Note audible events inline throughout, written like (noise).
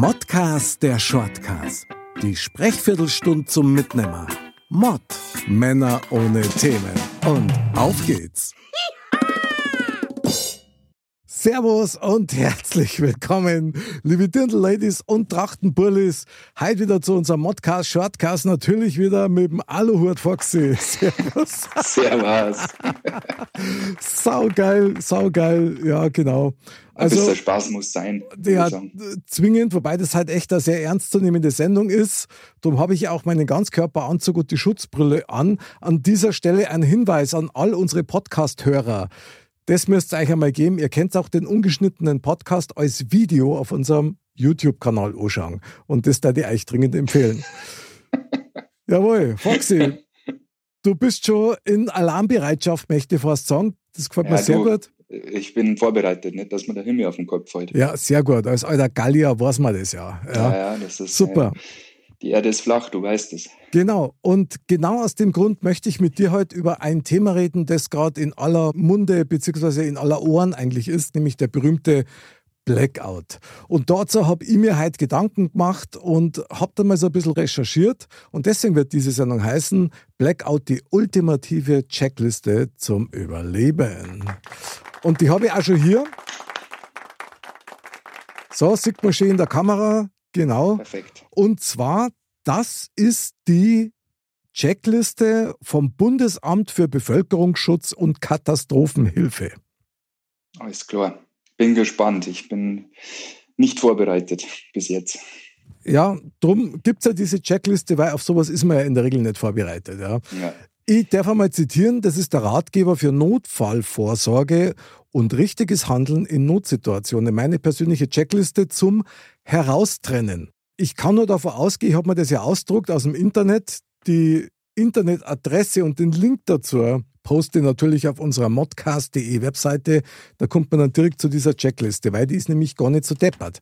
Modcast der Shortcast. Die Sprechviertelstunde zum Mitnehmer. Mod. Männer ohne Themen. Und auf geht's. Servus und herzlich willkommen, liebe Dirndl-Ladies und Trachtenbullis. Heute wieder zu unserem Modcast, Shortcast, natürlich wieder mit dem Aluhut Foxy. (laughs) Servus. Servus. saugeil, saugeil, ja genau. Also, der Spaß muss sein. Ja, zwingend, wobei das halt echt eine sehr ernstzunehmende Sendung ist. Darum habe ich auch meinen Ganzkörperanzug und die Schutzbrille an. An dieser Stelle ein Hinweis an all unsere Podcast-Hörer. Das müsst ihr euch einmal geben. Ihr kennt auch den ungeschnittenen Podcast als Video auf unserem YouTube-Kanal anschauen. Und das da ich euch dringend empfehlen. (laughs) Jawohl, Foxy, du bist schon in Alarmbereitschaft, möchte ich fast sagen. Das gefällt ja, mir sehr du, gut. Ich bin vorbereitet, nicht, dass mir der Himmel auf den Kopf fällt. Ja, sehr gut. Als alter Gallier weiß man das ja. Ja, ja, ja das ist super. Ja, die Erde ist flach, du weißt es. Genau. Und genau aus dem Grund möchte ich mit dir heute über ein Thema reden, das gerade in aller Munde bzw. in aller Ohren eigentlich ist, nämlich der berühmte Blackout. Und dazu habe ich mir heute Gedanken gemacht und habe da mal so ein bisschen recherchiert. Und deswegen wird diese Sendung heißen Blackout, die ultimative Checkliste zum Überleben. Und die habe ich auch schon hier. So, sieht man schön in der Kamera. Genau. Perfekt. Und zwar, das ist die Checkliste vom Bundesamt für Bevölkerungsschutz und Katastrophenhilfe. Alles klar. Bin gespannt. Ich bin nicht vorbereitet bis jetzt. Ja, darum gibt es ja diese Checkliste, weil auf sowas ist man ja in der Regel nicht vorbereitet. Ja. ja. Ich darf einmal zitieren, das ist der Ratgeber für Notfallvorsorge und richtiges Handeln in Notsituationen. Meine persönliche Checkliste zum Heraustrennen. Ich kann nur davon ausgehen, ich habe mir das ja ausdruckt aus dem Internet. Die Internetadresse und den Link dazu poste natürlich auf unserer modcast.de Webseite. Da kommt man dann direkt zu dieser Checkliste, weil die ist nämlich gar nicht so deppert.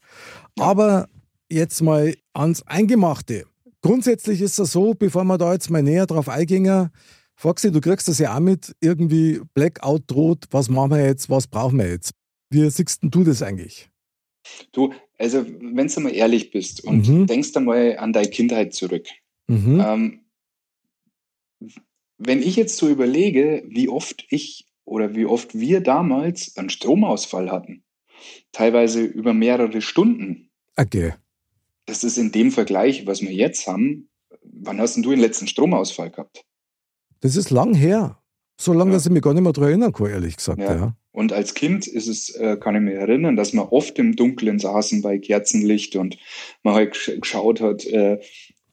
Aber jetzt mal ans Eingemachte. Grundsätzlich ist es so, bevor wir da jetzt mal näher drauf eingehen, Foxy, du kriegst das ja auch mit, irgendwie Blackout droht, was machen wir jetzt, was brauchen wir jetzt? Wie siehst du das eigentlich? Du, also wenn du mal ehrlich bist und mhm. denkst einmal an deine Kindheit zurück. Mhm. Ähm, wenn ich jetzt so überlege, wie oft ich oder wie oft wir damals einen Stromausfall hatten, teilweise über mehrere Stunden. Okay. Das ist in dem Vergleich, was wir jetzt haben. Wann hast denn du den letzten Stromausfall gehabt? Das ist lang her. So lange, ja. dass ich mich gar nicht mehr daran erinnern kann, ehrlich gesagt. Ja. ja. Und als Kind ist es, äh, kann ich mich erinnern, dass man oft im Dunkeln saßen bei Kerzenlicht und man halt geschaut hat, äh,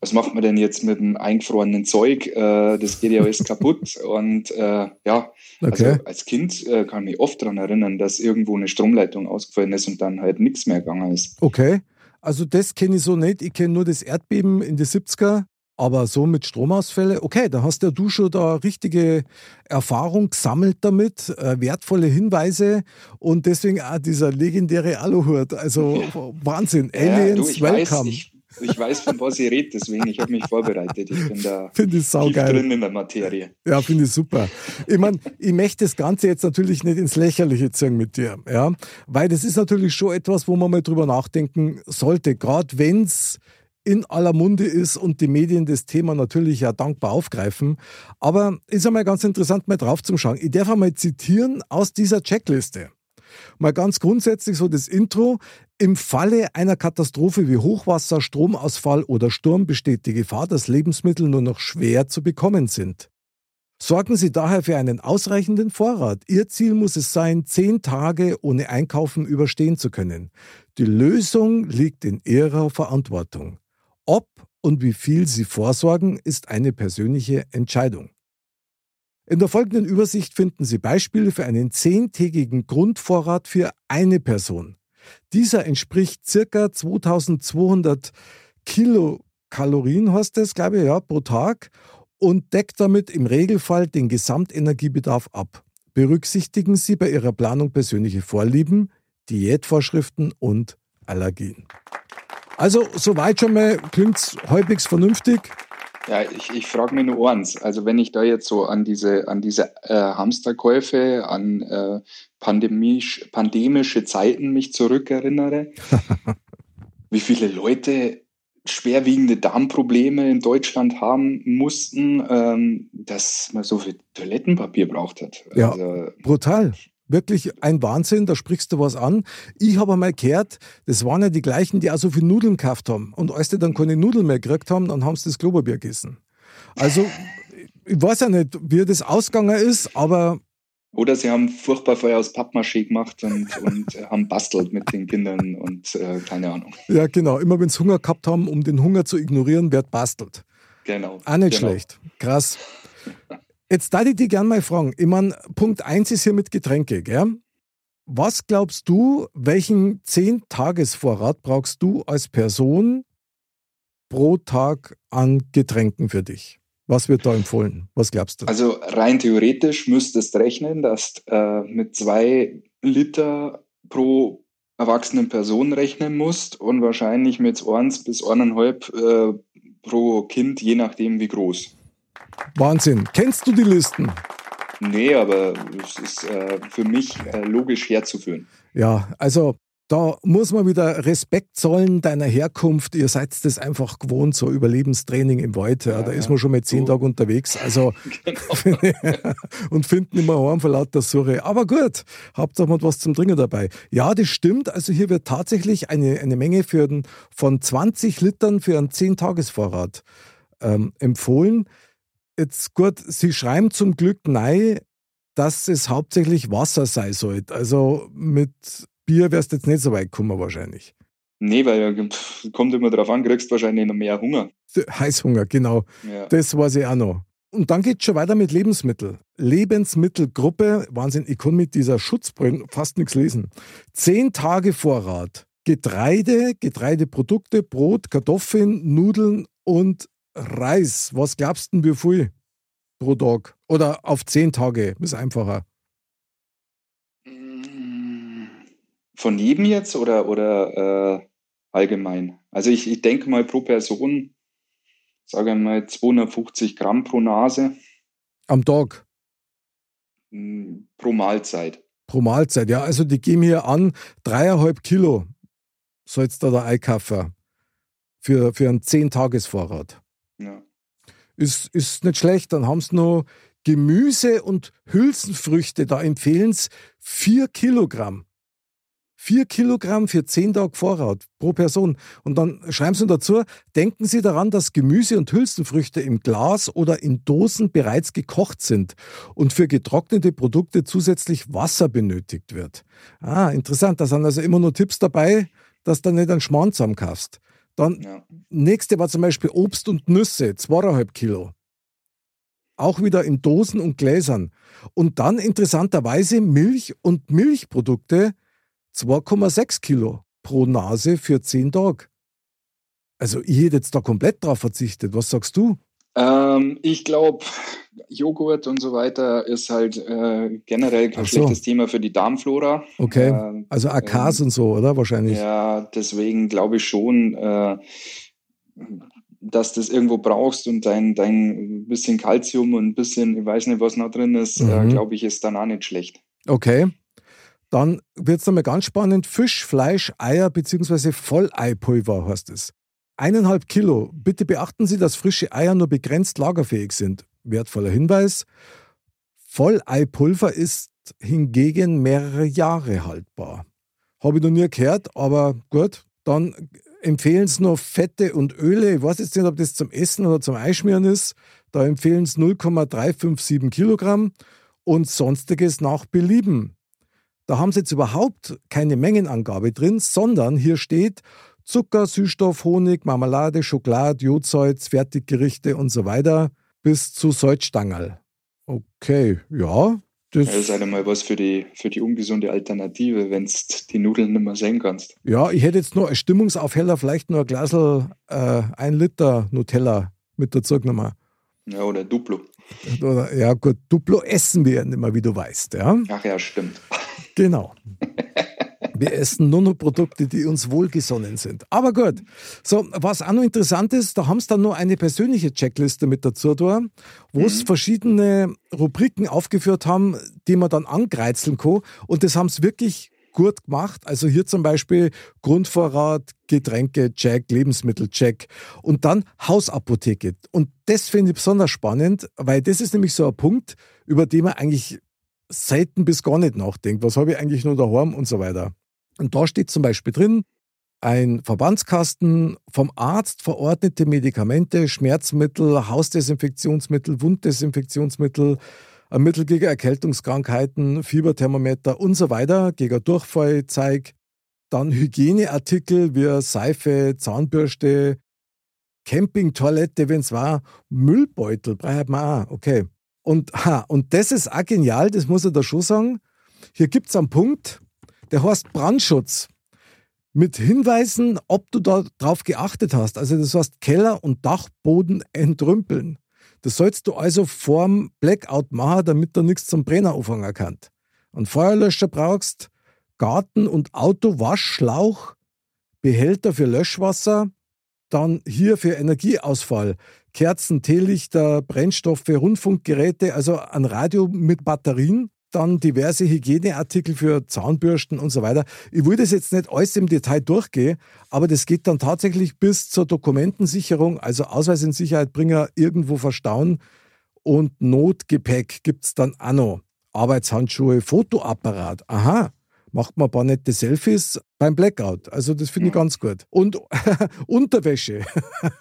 was macht man denn jetzt mit dem eingefrorenen Zeug? Äh, das geht ja alles (laughs) kaputt. Und äh, ja, also okay. also als Kind kann ich mich oft daran erinnern, dass irgendwo eine Stromleitung ausgefallen ist und dann halt nichts mehr gegangen ist. Okay. Also das kenne ich so nicht. Ich kenne nur das Erdbeben in den 70er. Aber so mit Stromausfälle, okay, da hast ja du schon da richtige Erfahrung gesammelt damit, äh, wertvolle Hinweise und deswegen auch dieser legendäre Aluhut. Also ja. (laughs) Wahnsinn, Aliens, ja, du, welcome. Weiß, ich, ich, weiß, von was ihr redet, deswegen ich habe mich vorbereitet. Ich bin da find ich tief drin in der Materie. Ja, finde ich super. Ich meine, ich möchte das Ganze jetzt natürlich nicht ins Lächerliche ziehen mit dir, ja, weil das ist natürlich schon etwas, wo man mal drüber nachdenken sollte, gerade wenn es in aller Munde ist und die Medien das Thema natürlich ja dankbar aufgreifen. Aber ist einmal ganz interessant, mal drauf zu schauen. Ich darf einmal zitieren aus dieser Checkliste. Mal ganz grundsätzlich so das Intro. Im Falle einer Katastrophe wie Hochwasser, Stromausfall oder Sturm besteht die Gefahr, dass Lebensmittel nur noch schwer zu bekommen sind. Sorgen Sie daher für einen ausreichenden Vorrat. Ihr Ziel muss es sein, zehn Tage ohne Einkaufen überstehen zu können. Die Lösung liegt in Ihrer Verantwortung. Ob und wie viel Sie vorsorgen, ist eine persönliche Entscheidung. In der folgenden Übersicht finden Sie Beispiele für einen zehntägigen Grundvorrat für eine Person. Dieser entspricht circa 2200 Kilokalorien, heißt das, glaube ich, ja, pro Tag und deckt damit im Regelfall den Gesamtenergiebedarf ab. Berücksichtigen Sie bei Ihrer Planung persönliche Vorlieben, Diätvorschriften und Allergien. Also, soweit schon mal klingt es halbwegs vernünftig. Ja, ich, ich frage mich nur eins. Also wenn ich da jetzt so an diese, an diese äh, Hamsterkäufe, an äh, pandemisch, pandemische Zeiten mich zurückerinnere, (laughs) wie viele Leute schwerwiegende Darmprobleme in Deutschland haben mussten, ähm, dass man so viel Toilettenpapier braucht hat. Ja, also, brutal. Wirklich ein Wahnsinn, da sprichst du was an. Ich habe einmal gehört, das waren ja die gleichen, die auch so viel Nudeln gekauft haben. Und als die dann keine Nudeln mehr gekriegt haben, dann haben sie das Klopapier gegessen. Also, ich weiß ja nicht, wie das ausgegangen ist, aber. Oder sie haben furchtbar Feuer aus Pappmaché gemacht und, und haben bastelt mit den Kindern und äh, keine Ahnung. Ja, genau. Immer wenn sie Hunger gehabt haben, um den Hunger zu ignorieren, wird bastelt. Genau. Auch nicht genau. schlecht. Krass. Jetzt darf ich dich gerne mal fragen. Ich meine, Punkt 1 ist hier mit Getränke, gell? Was glaubst du, welchen 10-Tagesvorrat brauchst du als Person pro Tag an Getränken für dich? Was wird da empfohlen? Was glaubst du? Also rein theoretisch müsstest rechnen, dass du äh, mit zwei Liter pro erwachsenen Person rechnen musst und wahrscheinlich mit 1 bis 1,5 äh, pro Kind, je nachdem wie groß. Wahnsinn. Kennst du die Listen? Nee, aber es ist äh, für mich äh, logisch herzuführen. Ja, also da muss man wieder Respekt zollen deiner Herkunft. Ihr seid das einfach gewohnt, so Überlebenstraining im Wald. Ja, ja, da ist man schon mal zehn so. Tage unterwegs. Also genau. (laughs) (laughs) und finden immer Horn vor lauter Surre. Aber gut, habt auch mal was zum Trinken dabei. Ja, das stimmt. Also hier wird tatsächlich eine, eine Menge für den, von 20 Litern für einen 10-Tagesvorrat ähm, empfohlen. Jetzt gut, Sie schreiben zum Glück nein, dass es hauptsächlich Wasser sein sollte. Also mit Bier wärst du jetzt nicht so weit gekommen wahrscheinlich. Nee, weil kommt immer darauf an, kriegst wahrscheinlich noch mehr Hunger. Heißhunger, genau. Ja. Das weiß ich auch noch. Und dann geht es schon weiter mit Lebensmitteln. Lebensmittelgruppe, Wahnsinn, ich kann mit dieser Schutzbrille fast nichts lesen. Zehn Tage Vorrat. Getreide, Getreideprodukte, Brot, Kartoffeln, Nudeln und Reis. Was glaubst du, wie viel pro Tag? Oder auf zehn Tage? Ist einfacher. Von jedem jetzt oder, oder äh, allgemein? Also ich, ich denke mal pro Person, sage ich mal 250 Gramm pro Nase. Am Tag? Hm, pro Mahlzeit. Pro Mahlzeit, ja. Also die geben hier an, dreieinhalb Kilo sollst du da einkaufen für, für einen 10-Tages-Vorrat. Ist, ist nicht schlecht. Dann haben sie noch Gemüse und Hülsenfrüchte. Da empfehlen sie 4 Kilogramm. 4 Kilogramm für 10 Tage Vorrat pro Person. Und dann schreiben Sie dazu, denken Sie daran, dass Gemüse und Hülsenfrüchte im Glas oder in Dosen bereits gekocht sind und für getrocknete Produkte zusätzlich Wasser benötigt wird. Ah, interessant. Da sind also immer nur Tipps dabei, dass du nicht einen Schmarrn zusammenkaufst. Dann ja. nächste war zum Beispiel Obst und Nüsse, zweieinhalb Kilo. Auch wieder in Dosen und Gläsern. Und dann interessanterweise Milch und Milchprodukte 2,6 Kilo pro Nase für 10 Tage. Also ich hätte jetzt da komplett drauf verzichtet. Was sagst du? Ähm, ich glaube, Joghurt und so weiter ist halt äh, generell kein so. schlechtes Thema für die Darmflora. Okay, äh, also AKs ähm, und so, oder? Wahrscheinlich. Ja, deswegen glaube ich schon, äh, dass du das irgendwo brauchst und dein, dein bisschen Kalzium und ein bisschen, ich weiß nicht, was noch drin ist, äh, mhm. glaube ich, ist dann auch nicht schlecht. Okay. Dann wird es nochmal ganz spannend. Fisch, Fleisch, Eier bzw. Volleipulver heißt es. Eineinhalb Kilo. Bitte beachten Sie, dass frische Eier nur begrenzt lagerfähig sind. Wertvoller Hinweis. Volleipulver ist hingegen mehrere Jahre haltbar. Habe ich noch nie gehört, aber gut. Dann empfehlen Sie nur Fette und Öle. Ich weiß jetzt nicht, ob das zum Essen oder zum Einschmieren ist. Da empfehlen Sie 0,357 Kilogramm und sonstiges nach Belieben. Da haben sie jetzt überhaupt keine Mengenangabe drin, sondern hier steht Zucker, Süßstoff, Honig, Marmelade, Schokolade, Jodsalz, Fertiggerichte und so weiter bis zu Salzstangerl. Okay, ja. Das, das ist halt mal was für die, für die ungesunde Alternative, wenn du die Nudeln nicht mehr sehen kannst. Ja, ich hätte jetzt nur als Stimmungsaufheller vielleicht nur ein Glas äh, ein Liter Nutella mit dazu genommen. Ja, oder Duplo. Oder, ja, gut, Duplo essen wir ja nicht mehr, wie du weißt. Ja? Ach ja, stimmt. Genau. (laughs) Wir essen nur noch Produkte, die uns wohlgesonnen sind. Aber gut. So, was auch noch interessant ist, da haben sie dann noch eine persönliche Checkliste mit dazu da, wo mhm. es verschiedene Rubriken aufgeführt haben, die man dann angreizeln kann. Und das haben sie wirklich gut gemacht. Also hier zum Beispiel Grundvorrat, Getränke, Check, Lebensmittel, Check und dann Hausapotheke. Und das finde ich besonders spannend, weil das ist nämlich so ein Punkt, über den man eigentlich selten bis gar nicht nachdenkt. Was habe ich eigentlich nur daheim und so weiter. Und da steht zum Beispiel drin, ein Verbandskasten vom Arzt verordnete Medikamente, Schmerzmittel, Hausdesinfektionsmittel, Wunddesinfektionsmittel, ein Mittel gegen Erkältungskrankheiten, Fieberthermometer und so weiter, gegen Durchfallzeig, dann Hygieneartikel wie Seife, Zahnbürste, Campingtoilette, wenn es war, Müllbeutel, braucht man auch, okay. Und, ha, und das ist auch genial, das muss ich da schon sagen. Hier gibt es einen Punkt, der heißt Brandschutz. Mit Hinweisen, ob du da drauf geachtet hast. Also das heißt Keller und Dachboden entrümpeln. Das sollst du also vorm Blackout machen, damit da nichts zum Brenner anfangen kann. Ein Feuerlöscher brauchst, Garten- und Autowaschschlauch, Behälter für Löschwasser, dann hier für Energieausfall, Kerzen, Teelichter, Brennstoffe, Rundfunkgeräte, also ein Radio mit Batterien, dann diverse Hygieneartikel für Zahnbürsten und so weiter. Ich will das jetzt nicht alles im Detail durchgehen, aber das geht dann tatsächlich bis zur Dokumentensicherung, also Ausweis in Sicherheitbringer irgendwo verstauen und Notgepäck gibt es dann auch noch. Arbeitshandschuhe, Fotoapparat, aha, macht man ein paar nette Selfies beim Blackout. Also das finde ich ganz gut. Und (laughs) Unterwäsche.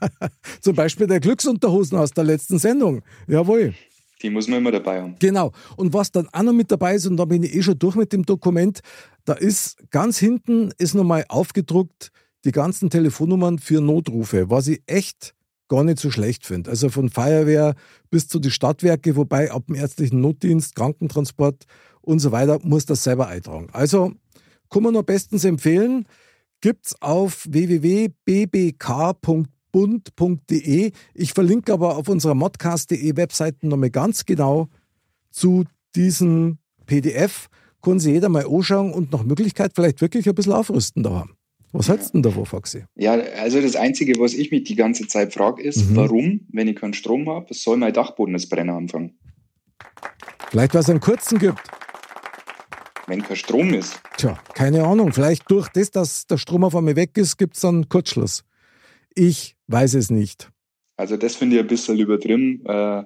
(laughs) Zum Beispiel der Glücksunterhosen aus der letzten Sendung. Jawohl. Die muss man immer dabei haben. Genau. Und was dann auch noch mit dabei ist, und da bin ich eh schon durch mit dem Dokument, da ist ganz hinten ist nochmal aufgedruckt die ganzen Telefonnummern für Notrufe, was ich echt gar nicht so schlecht finde. Also von Feuerwehr bis zu den Stadtwerke, wobei ab dem ärztlichen Notdienst, Krankentransport und so weiter muss das selber eintragen. Also kann man nur bestens empfehlen. Gibt es auf www.bbk.bund.de. Ich verlinke aber auf unserer modcast.de Webseite nochmal ganz genau zu diesem PDF. Können Sie jeder mal anschauen und nach Möglichkeit vielleicht wirklich ein bisschen aufrüsten da haben. Was hältst du denn davon, Foxy? Ja, also das Einzige, was ich mich die ganze Zeit frage, ist, mhm. warum, wenn ich keinen Strom habe, soll mein Dachboden das Brennen anfangen? Vielleicht, weil es einen kurzen gibt wenn kein Strom ist. Tja, keine Ahnung. Vielleicht durch das, dass der Strom auf einmal weg ist, gibt es dann Kurzschluss. Ich weiß es nicht. Also das finde ich ein bisschen übertrieben. Äh,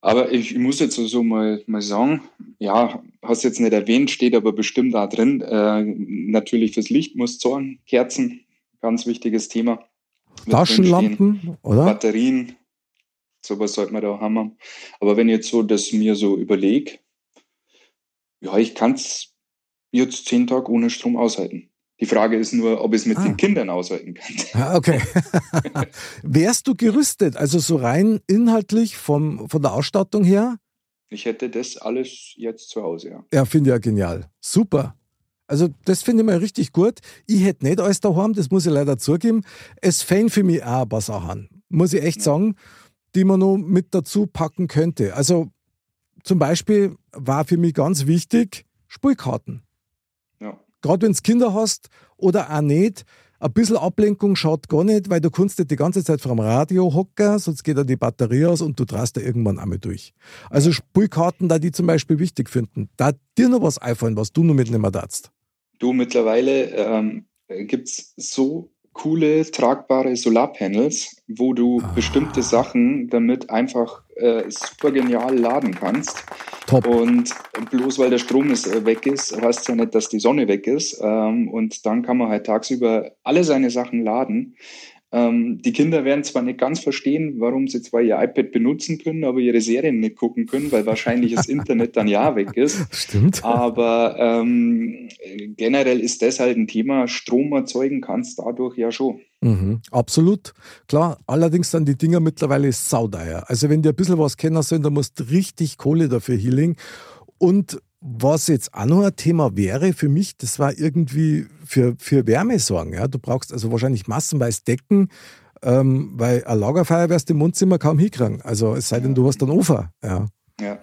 aber ich, muss jetzt so mal, mal sagen, ja, hast jetzt nicht erwähnt, steht aber bestimmt da drin. Äh, natürlich fürs Licht muss zahlen, Kerzen, ganz wichtiges Thema. Taschenlampen, oder? Batterien, sowas sollte man da haben. Aber wenn ich jetzt so das mir so überlege, ja, ich kann es jetzt zehn Tage ohne Strom aushalten. Die Frage ist nur, ob ich es mit ah. den Kindern aushalten kann. Ah, okay. (laughs) Wärst du gerüstet, also so rein inhaltlich vom, von der Ausstattung her? Ich hätte das alles jetzt zu Hause, ja. Ja, finde ich ja genial. Super. Also, das finde ich mal richtig gut. Ich hätte nicht alles daheim, das muss ich leider zugeben. Es fängt für mich auch ein paar Sachen, muss ich echt ja. sagen, die man noch mit dazu packen könnte. Also, zum Beispiel war für mich ganz wichtig Spielkarten. Ja. Gerade wenn du Kinder hast oder auch nicht, ein bisschen Ablenkung schaut gar nicht, weil du kannst nicht die ganze Zeit vor dem Radio hocken, sonst geht da die Batterie aus und du drast da irgendwann einmal durch. Also Spielkarten, da die zum Beispiel wichtig finden. Da dir noch was einfallen, was du noch mitnehmen darfst. Du, mittlerweile ähm, gibt es so coole, tragbare Solarpanels, wo du ah. bestimmte Sachen damit einfach äh, super genial laden kannst. Top. Und bloß weil der Strom ist, äh, weg ist, heißt ja nicht, dass die Sonne weg ist. Ähm, und dann kann man halt tagsüber alle seine Sachen laden. Ähm, die Kinder werden zwar nicht ganz verstehen, warum sie zwar ihr iPad benutzen können, aber ihre Serien nicht gucken können, weil wahrscheinlich das Internet dann ja weg ist. (laughs) Stimmt. Aber ähm, generell ist das halt ein Thema. Strom erzeugen kannst dadurch ja schon. Mhm, absolut. Klar, allerdings sind die Dinger mittlerweile saudeier. Also wenn die ein bisschen was kennen sollen, dann musst du richtig Kohle dafür healing. Und was jetzt auch noch ein Thema wäre für mich, das war irgendwie für, für Wärme sorgen. Ja? Du brauchst also wahrscheinlich massenweise Decken, ähm, weil ein Lagerfeuer wirst du im Wohnzimmer kaum hinkriegen. Also es sei denn, du hast einen Ofen. Ja. ja.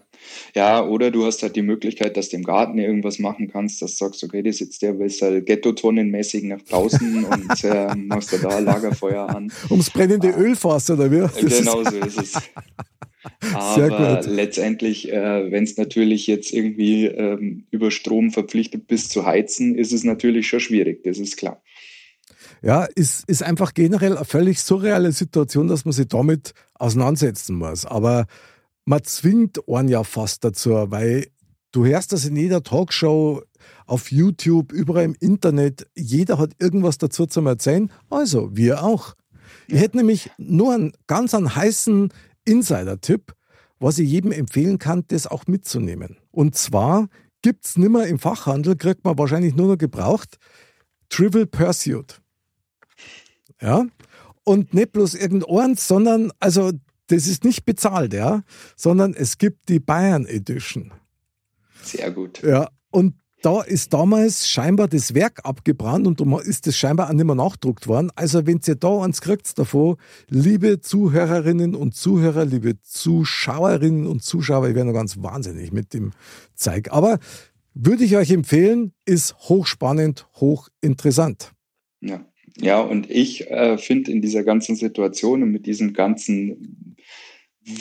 Ja, oder du hast halt die Möglichkeit, dass du im Garten irgendwas machen kannst, dass du sagst, okay, das ist jetzt der halt Ghetto-Tonnenmäßig nach draußen (laughs) und äh, machst du da Lagerfeuer an. Ums brennende ah. Öl fast, oder wie? Genau so ist es. (laughs) Aber letztendlich, äh, wenn es natürlich jetzt irgendwie ähm, über Strom verpflichtet bist zu heizen, ist es natürlich schon schwierig, das ist klar. Ja, ist, ist einfach generell eine völlig surreale Situation, dass man sich damit auseinandersetzen muss. Aber man zwingt einen ja fast dazu, weil du hörst das in jeder Talkshow, auf YouTube, überall im Internet. Jeder hat irgendwas dazu zu erzählen. Also, wir auch. Ich hätte nämlich nur einen ganz einen heißen Insider-Tipp, was ich jedem empfehlen kann, das auch mitzunehmen. Und zwar gibt es nimmer im Fachhandel, kriegt man wahrscheinlich nur noch gebraucht, Trivial Pursuit. Ja? Und nicht bloß irgendeins, sondern, also das ist nicht bezahlt, ja, sondern es gibt die Bayern Edition. Sehr gut. Ja, und da ist damals scheinbar das Werk abgebrannt und ist das scheinbar auch nicht mehr nachdruckt worden. Also wenn ihr da eins kriegt davon, liebe Zuhörerinnen und Zuhörer, liebe Zuschauerinnen und Zuschauer, ich wäre noch ganz wahnsinnig mit dem Zeig. Aber würde ich euch empfehlen, ist hochspannend, hochinteressant. Ja, ja und ich äh, finde in dieser ganzen Situation und mit diesem ganzen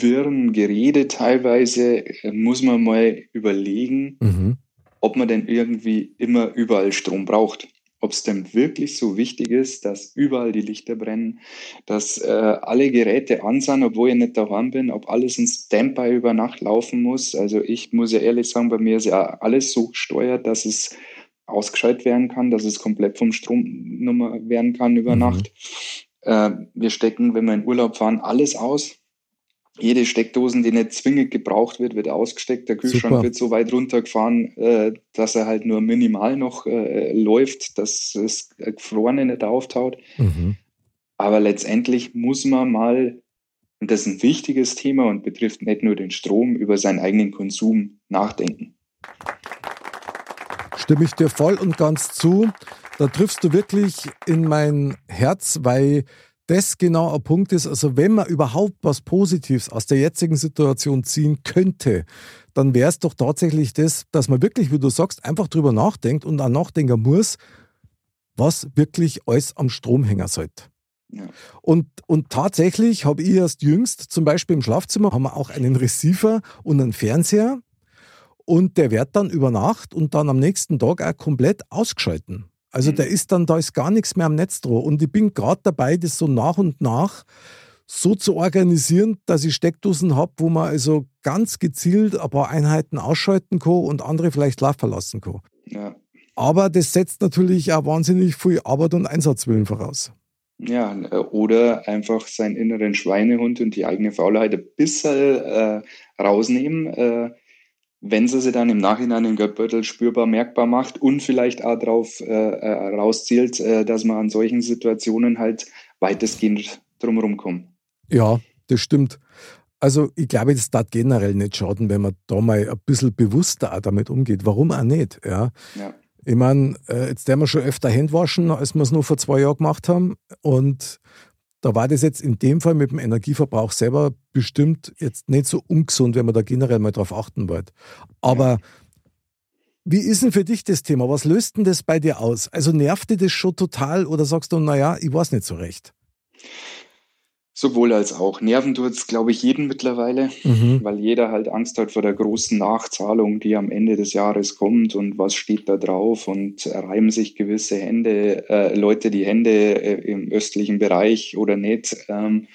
wirren Gerede teilweise, äh, muss man mal überlegen, mhm ob man denn irgendwie immer überall Strom braucht. Ob es denn wirklich so wichtig ist, dass überall die Lichter brennen, dass äh, alle Geräte an sind, obwohl ich nicht daheim bin, ob alles in Standby über Nacht laufen muss. Also ich muss ja ehrlich sagen, bei mir ist ja alles so gesteuert, dass es ausgeschaltet werden kann, dass es komplett vom Stromnummer werden kann über mhm. Nacht. Äh, wir stecken, wenn wir in Urlaub fahren, alles aus jede Steckdosen, die nicht zwingend gebraucht wird, wird ausgesteckt. Der Kühlschrank Super. wird so weit runtergefahren, äh, dass er halt nur minimal noch äh, läuft, dass das Gefrorene nicht auftaut. Mhm. Aber letztendlich muss man mal, und das ist ein wichtiges Thema und betrifft nicht nur den Strom, über seinen eigenen Konsum nachdenken. Stimme ich dir voll und ganz zu. Da triffst du wirklich in mein Herz, weil das genau ein Punkt ist, also wenn man überhaupt was Positives aus der jetzigen Situation ziehen könnte, dann wäre es doch tatsächlich das, dass man wirklich, wie du sagst, einfach drüber nachdenkt und auch nachdenken muss, was wirklich alles am Strom hängen sollte. Ja. Und, und tatsächlich habe ich erst jüngst, zum Beispiel im Schlafzimmer, haben wir auch einen Receiver und einen Fernseher. Und der wird dann über Nacht und dann am nächsten Tag auch komplett ausgeschalten. Also mhm. da ist dann, da ist gar nichts mehr am Netz drauf. Und ich bin gerade dabei, das so nach und nach so zu organisieren, dass ich Steckdosen habe, wo man also ganz gezielt ein paar Einheiten ausschalten kann und andere vielleicht laufen verlassen kann. Ja. Aber das setzt natürlich auch wahnsinnig viel Arbeit und Einsatzwillen voraus. Ja, oder einfach seinen inneren Schweinehund und die eigene Faulheit ein bisschen äh, rausnehmen. Äh, wenn sie sie dann im Nachhinein im Geldbeutel spürbar merkbar macht und vielleicht auch darauf äh, äh, rauszielt, äh, dass man an solchen Situationen halt weitestgehend drumherum kommt. Ja, das stimmt. Also ich glaube, das darf generell nicht schaden, wenn man da mal ein bisschen bewusster auch damit umgeht. Warum auch nicht? Ja. ja. Ich meine, äh, jetzt werden wir schon öfter Hände waschen, als wir es nur vor zwei Jahren gemacht haben. Und da war das jetzt in dem Fall mit dem Energieverbrauch selber bestimmt jetzt nicht so ungesund, wenn man da generell mal drauf achten wollte. Aber wie ist denn für dich das Thema? Was löst denn das bei dir aus? Also nervt dir das schon total oder sagst du, naja, ich weiß nicht so recht? Sowohl als auch. Nerven tut es, glaube ich, jeden mittlerweile, mhm. weil jeder halt Angst hat vor der großen Nachzahlung, die am Ende des Jahres kommt und was steht da drauf und reiben sich gewisse Hände, äh, Leute die Hände äh, im östlichen Bereich oder nicht. Ähm,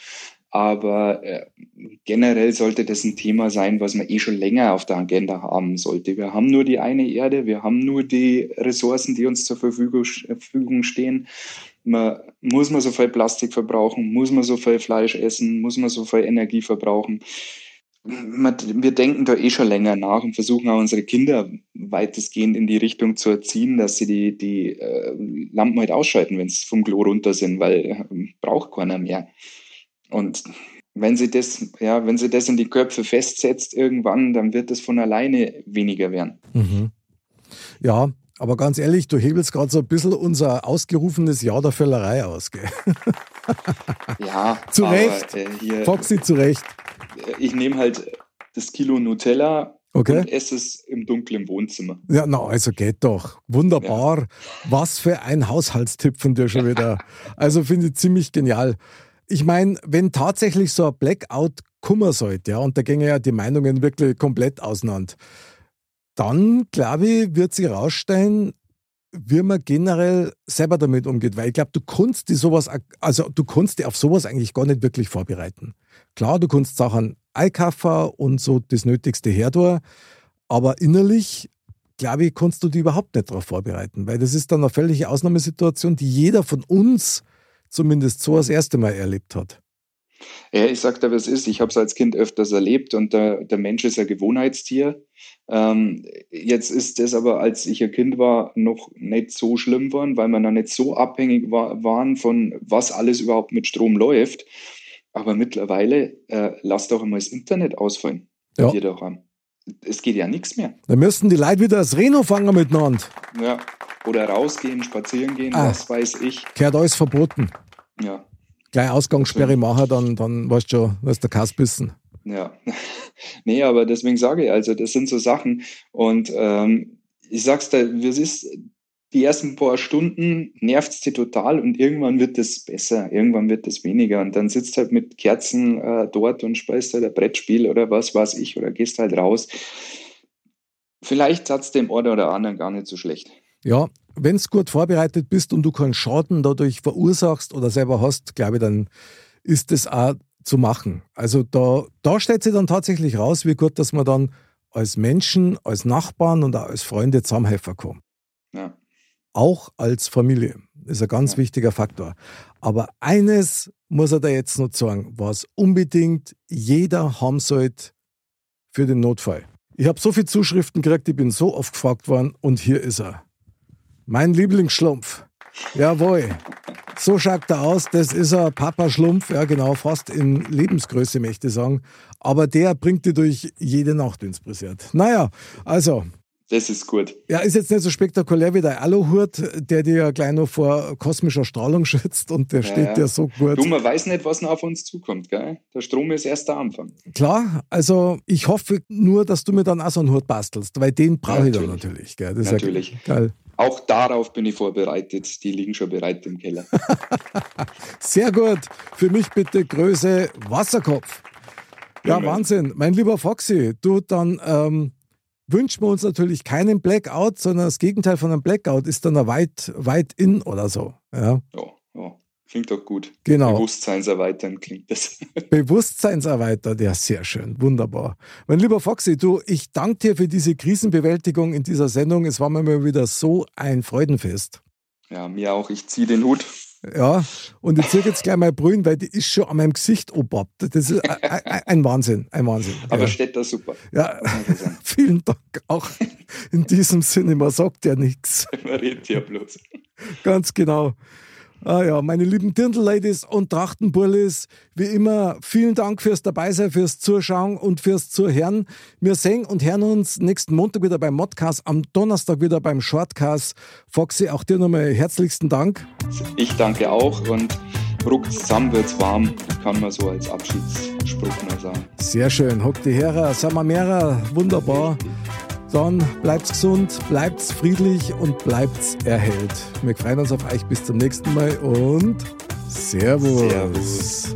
Aber äh, generell sollte das ein Thema sein, was man eh schon länger auf der Agenda haben sollte. Wir haben nur die eine Erde, wir haben nur die Ressourcen, die uns zur Verfügung, Verfügung stehen. Man, muss man so viel Plastik verbrauchen? Muss man so viel Fleisch essen? Muss man so viel Energie verbrauchen? wir denken da eh schon länger nach und versuchen auch unsere Kinder weitestgehend in die Richtung zu erziehen, dass sie die, die äh, Lampen halt ausschalten, wenn sie vom Klo runter sind, weil äh, braucht keiner mehr. Und wenn sie das, ja, wenn sie das in die Köpfe festsetzt irgendwann, dann wird das von alleine weniger werden. Mhm. Ja, aber ganz ehrlich, du hebelst gerade so ein bisschen unser ausgerufenes Jahr der Völlerei aus, gell? (laughs) Ja. zu Recht. Äh, hier, Foxy, zu Recht. Ich nehme halt das Kilo Nutella okay. und esse es im dunklen Wohnzimmer. Ja, na, also geht doch. Wunderbar. Ja. Was für ein Haushaltstipp von dir schon wieder. (laughs) also finde ich ziemlich genial. Ich meine, wenn tatsächlich so ein Blackout kommen sollte, ja, und da gingen ja die Meinungen wirklich komplett auseinander, dann glaube ich, wird sich herausstellen, wie man generell selber damit umgeht. Weil ich glaube, du kannst die sowas, also du kannst dich auf sowas eigentlich gar nicht wirklich vorbereiten. Klar, du kannst Sachen einkaufen und so das Nötigste herdurch, aber innerlich, glaube ich, kannst du dich überhaupt nicht darauf vorbereiten, weil das ist dann eine völlige Ausnahmesituation, die jeder von uns zumindest so das erste Mal erlebt hat. Ja, ich sage dir, was ist. Ich habe es als Kind öfters erlebt und der, der Mensch ist ein Gewohnheitstier. Ähm, jetzt ist das aber, als ich ein Kind war, noch nicht so schlimm geworden, weil wir noch nicht so abhängig war, waren von, was alles überhaupt mit Strom läuft. Aber mittlerweile äh, lasst doch einmal das Internet ausfallen. Ja. Wir daheim. Es geht ja nichts mehr. Da müssten die Leute wieder das Reno fangen miteinander. Ja. Oder rausgehen, spazieren gehen, ah. was weiß ich. Kehrt alles verboten. Ja gleich Ausgangssperre machen, dann, dann weißt du schon, was der Kass bissen. Ja, (laughs) nee, aber deswegen sage ich, also das sind so Sachen und ähm, ich sag's dir, es ist die ersten paar Stunden nervt es dir total und irgendwann wird es besser, irgendwann wird es weniger und dann sitzt halt mit Kerzen äh, dort und speist halt ein Brettspiel oder was weiß ich oder gehst halt raus. Vielleicht hat es dem einen oder anderen gar nicht so schlecht. Ja, wenn du gut vorbereitet bist und du keinen Schaden dadurch verursachst oder selber hast, glaube ich, dann ist das auch zu machen. Also da, da stellt sich dann tatsächlich raus, wie gut, dass man dann als Menschen, als Nachbarn und auch als Freunde zusammenhelfen kann. Ja. Auch als Familie. Das ist ein ganz ja. wichtiger Faktor. Aber eines muss er da jetzt noch sagen, was unbedingt jeder haben sollte für den Notfall. Ich habe so viele Zuschriften gekriegt, ich bin so oft gefragt worden und hier ist er. Mein Lieblingsschlumpf. Jawohl. So schaut er aus. Das ist ein Papa-Schlumpf. Ja, genau, fast in Lebensgröße, möchte ich sagen. Aber der bringt die durch jede Nacht ins Brisiert. Naja, also. Das ist gut. Ja, ist jetzt nicht so spektakulär wie der Aluhut, der dir ja gleich noch vor kosmischer Strahlung (laughs) schützt und der ja, steht dir so gut. Du, man weiß nicht, was noch auf uns zukommt, gell? Der Strom ist erst der Anfang. Klar, also ich hoffe nur, dass du mir dann auch so einen Hut bastelst, weil den brauche ja, ich dann natürlich. Gell? Das natürlich. Ist ja geil. Auch darauf bin ich vorbereitet. Die liegen schon bereit im Keller. (laughs) Sehr gut. Für mich bitte Größe Wasserkopf. Ja, ja Wahnsinn. Mein lieber Foxy, du, dann ähm, wünschen wir uns natürlich keinen Blackout, sondern das Gegenteil von einem Blackout ist dann ein weit, weit in oder so. Ja, ja. ja. Klingt doch gut. Genau. Bewusstseinserweitern klingt das. (laughs) Bewusstseinserweitert, ja, sehr schön. Wunderbar. Mein lieber Foxy, du, ich danke dir für diese Krisenbewältigung in dieser Sendung. Es war mir mal wieder so ein Freudenfest. Ja, mir auch. Ich ziehe den Hut. Ja, und ich ziehe jetzt gleich mal brüllen, weil die ist schon an meinem Gesicht obab. Das ist ein, Wahnsinn, ein Wahnsinn. Aber ja. steht da super. Ja, (laughs) vielen Dank auch in diesem Sinne. Man sagt ja nichts. (laughs) Man redet ja bloß. Ganz genau. Ah ja, meine lieben Dirndl-Ladies und Trachtenburlis, wie immer, vielen Dank fürs Dabeisein, fürs Zuschauen und fürs Zuhören. Wir sehen und hören uns nächsten Montag wieder beim Modcast, am Donnerstag wieder beim Shortcast. Foxy, auch dir nochmal herzlichsten Dank. Ich danke auch und ruckt zusammen wird's warm, kann man so als Abschiedsspruch mal sagen. Sehr schön, hock die Herer, Samamera, wunderbar. Dann bleibt's gesund, bleibt's friedlich und bleibt's erhellt. Wir freuen uns auf euch bis zum nächsten Mal und Servus. Servus.